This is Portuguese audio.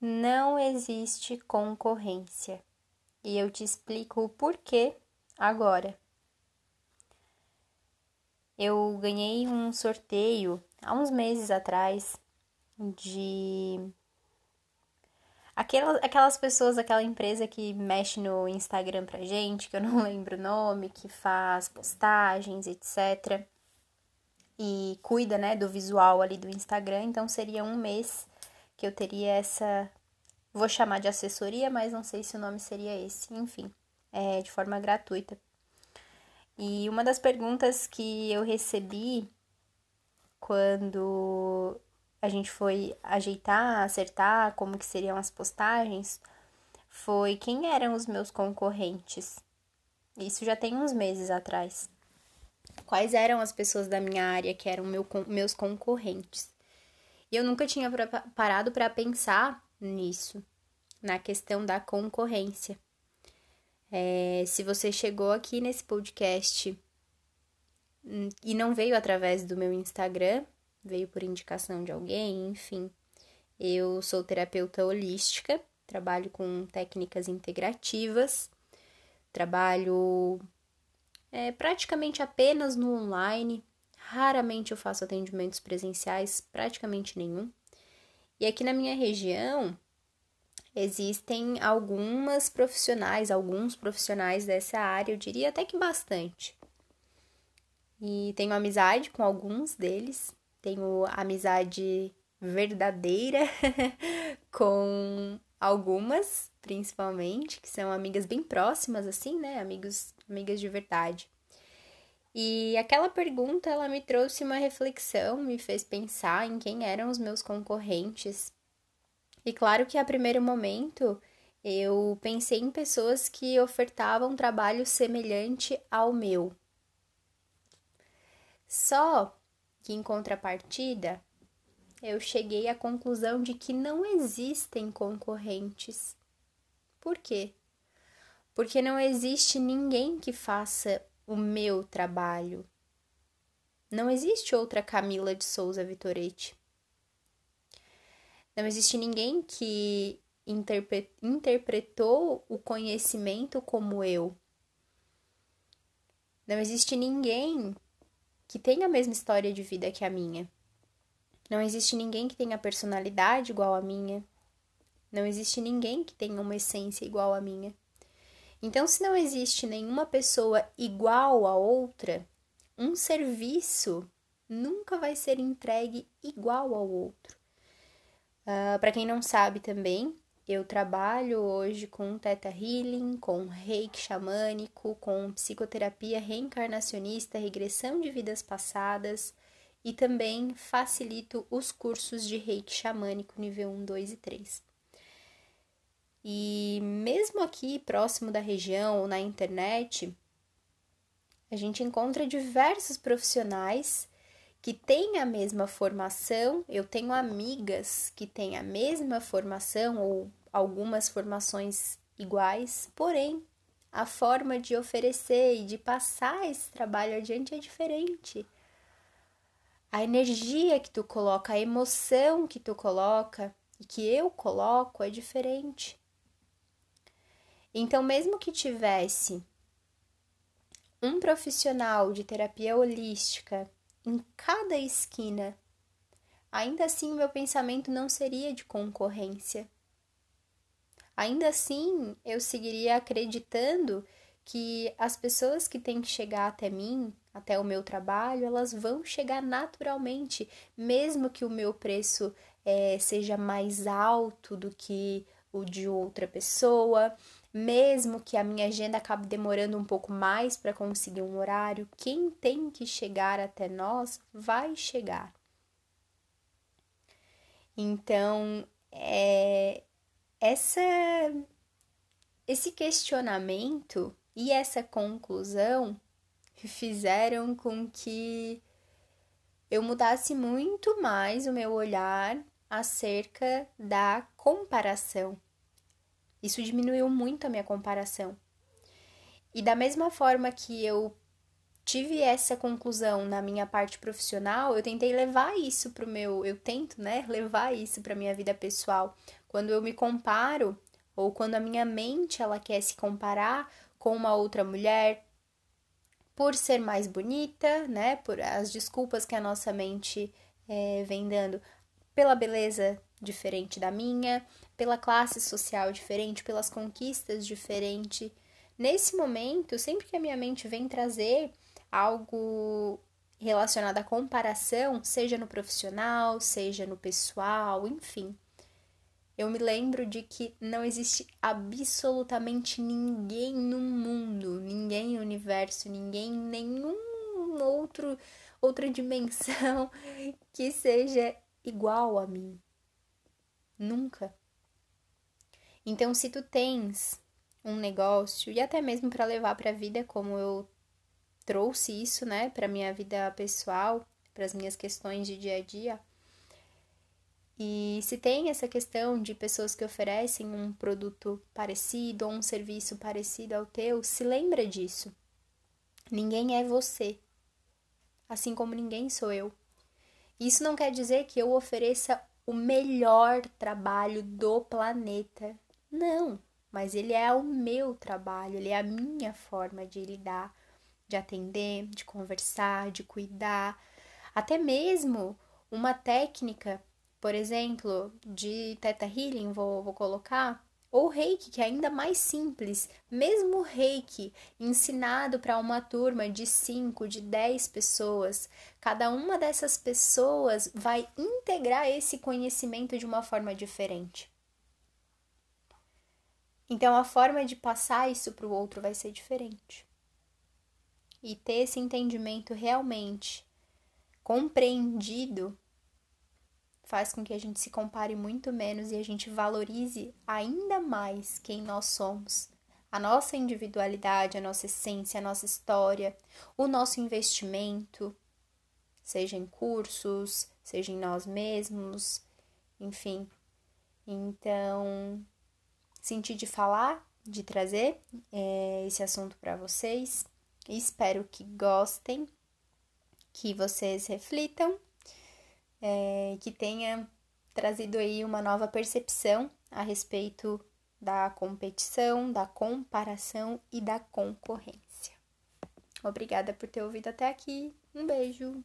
não existe concorrência. E eu te explico o porquê agora. Eu ganhei um sorteio há uns meses atrás de aquelas, aquelas pessoas, aquela empresa que mexe no Instagram pra gente, que eu não lembro o nome, que faz postagens, etc. E cuida, né, do visual ali do Instagram. Então seria um mês que eu teria essa. Vou chamar de assessoria, mas não sei se o nome seria esse. Enfim, é de forma gratuita. E uma das perguntas que eu recebi quando a gente foi ajeitar, acertar como que seriam as postagens, foi quem eram os meus concorrentes. Isso já tem uns meses atrás. Quais eram as pessoas da minha área que eram meu, meus concorrentes? E eu nunca tinha parado para pensar nisso, na questão da concorrência. É, se você chegou aqui nesse podcast hum, e não veio através do meu Instagram, veio por indicação de alguém, enfim. Eu sou terapeuta holística, trabalho com técnicas integrativas, trabalho é, praticamente apenas no online, raramente eu faço atendimentos presenciais, praticamente nenhum. E aqui na minha região existem algumas profissionais, alguns profissionais dessa área, eu diria até que bastante. E tenho amizade com alguns deles, tenho amizade verdadeira com algumas, principalmente, que são amigas bem próximas, assim, né? Amigos, amigas de verdade. E aquela pergunta, ela me trouxe uma reflexão, me fez pensar em quem eram os meus concorrentes. E claro que a primeiro momento eu pensei em pessoas que ofertavam trabalho semelhante ao meu. Só que, em contrapartida, eu cheguei à conclusão de que não existem concorrentes. Por quê? Porque não existe ninguém que faça o meu trabalho. Não existe outra Camila de Souza Vitorete. Não existe ninguém que interpretou o conhecimento como eu. Não existe ninguém que tem a mesma história de vida que a minha. Não existe ninguém que tenha personalidade igual a minha. Não existe ninguém que tenha uma essência igual a minha. Então, se não existe nenhuma pessoa igual a outra, um serviço nunca vai ser entregue igual ao outro. Uh, ah, Para quem não sabe também, eu trabalho hoje com Teta Healing, com reiki xamânico, com psicoterapia reencarnacionista, regressão de vidas passadas e também facilito os cursos de reiki xamânico nível 1, 2 e 3. E mesmo aqui próximo da região ou na internet, a gente encontra diversos profissionais que têm a mesma formação. Eu tenho amigas que têm a mesma formação ou algumas formações iguais, porém a forma de oferecer e de passar esse trabalho adiante é diferente. A energia que tu coloca, a emoção que tu coloca e que eu coloco é diferente. Então, mesmo que tivesse um profissional de terapia holística em cada esquina, ainda assim meu pensamento não seria de concorrência. Ainda assim, eu seguiria acreditando que as pessoas que têm que chegar até mim, até o meu trabalho, elas vão chegar naturalmente, mesmo que o meu preço é, seja mais alto do que o de outra pessoa, mesmo que a minha agenda acabe demorando um pouco mais para conseguir um horário, quem tem que chegar até nós vai chegar. Então, é, essa esse questionamento e essa conclusão fizeram com que eu mudasse muito mais o meu olhar acerca da comparação. Isso diminuiu muito a minha comparação. E da mesma forma que eu tive essa conclusão na minha parte profissional, eu tentei levar isso pro meu, eu tento, né, levar isso para minha vida pessoal. Quando eu me comparo ou quando a minha mente ela quer se comparar com uma outra mulher por ser mais bonita, né, por as desculpas que a nossa mente é, vem dando pela beleza diferente da minha, pela classe social diferente, pelas conquistas diferentes. Nesse momento, sempre que a minha mente vem trazer algo relacionado à comparação, seja no profissional, seja no pessoal, enfim. Eu me lembro de que não existe absolutamente ninguém no mundo, ninguém no universo, ninguém em nenhum outro outra dimensão que seja igual a mim. Nunca. Então, se tu tens um negócio e até mesmo para levar para a vida como eu trouxe isso, né, para minha vida pessoal, para as minhas questões de dia a dia. E se tem essa questão de pessoas que oferecem um produto parecido ou um serviço parecido ao teu, se lembra disso. Ninguém é você, assim como ninguém sou eu. Isso não quer dizer que eu ofereça o melhor trabalho do planeta. Não, mas ele é o meu trabalho, ele é a minha forma de lidar de atender, de conversar, de cuidar, até mesmo uma técnica, por exemplo, de Theta Healing, vou, vou colocar, ou reiki, que é ainda mais simples, mesmo reiki ensinado para uma turma de 5, de 10 pessoas, cada uma dessas pessoas vai integrar esse conhecimento de uma forma diferente. Então a forma de passar isso para o outro vai ser diferente e ter esse entendimento realmente compreendido faz com que a gente se compare muito menos e a gente valorize ainda mais quem nós somos, a nossa individualidade, a nossa essência, a nossa história, o nosso investimento, seja em cursos, seja em nós mesmos, enfim. Então, senti de falar, de trazer é, esse assunto para vocês. Espero que gostem, que vocês reflitam, é, que tenha trazido aí uma nova percepção a respeito da competição, da comparação e da concorrência. Obrigada por ter ouvido até aqui. Um beijo!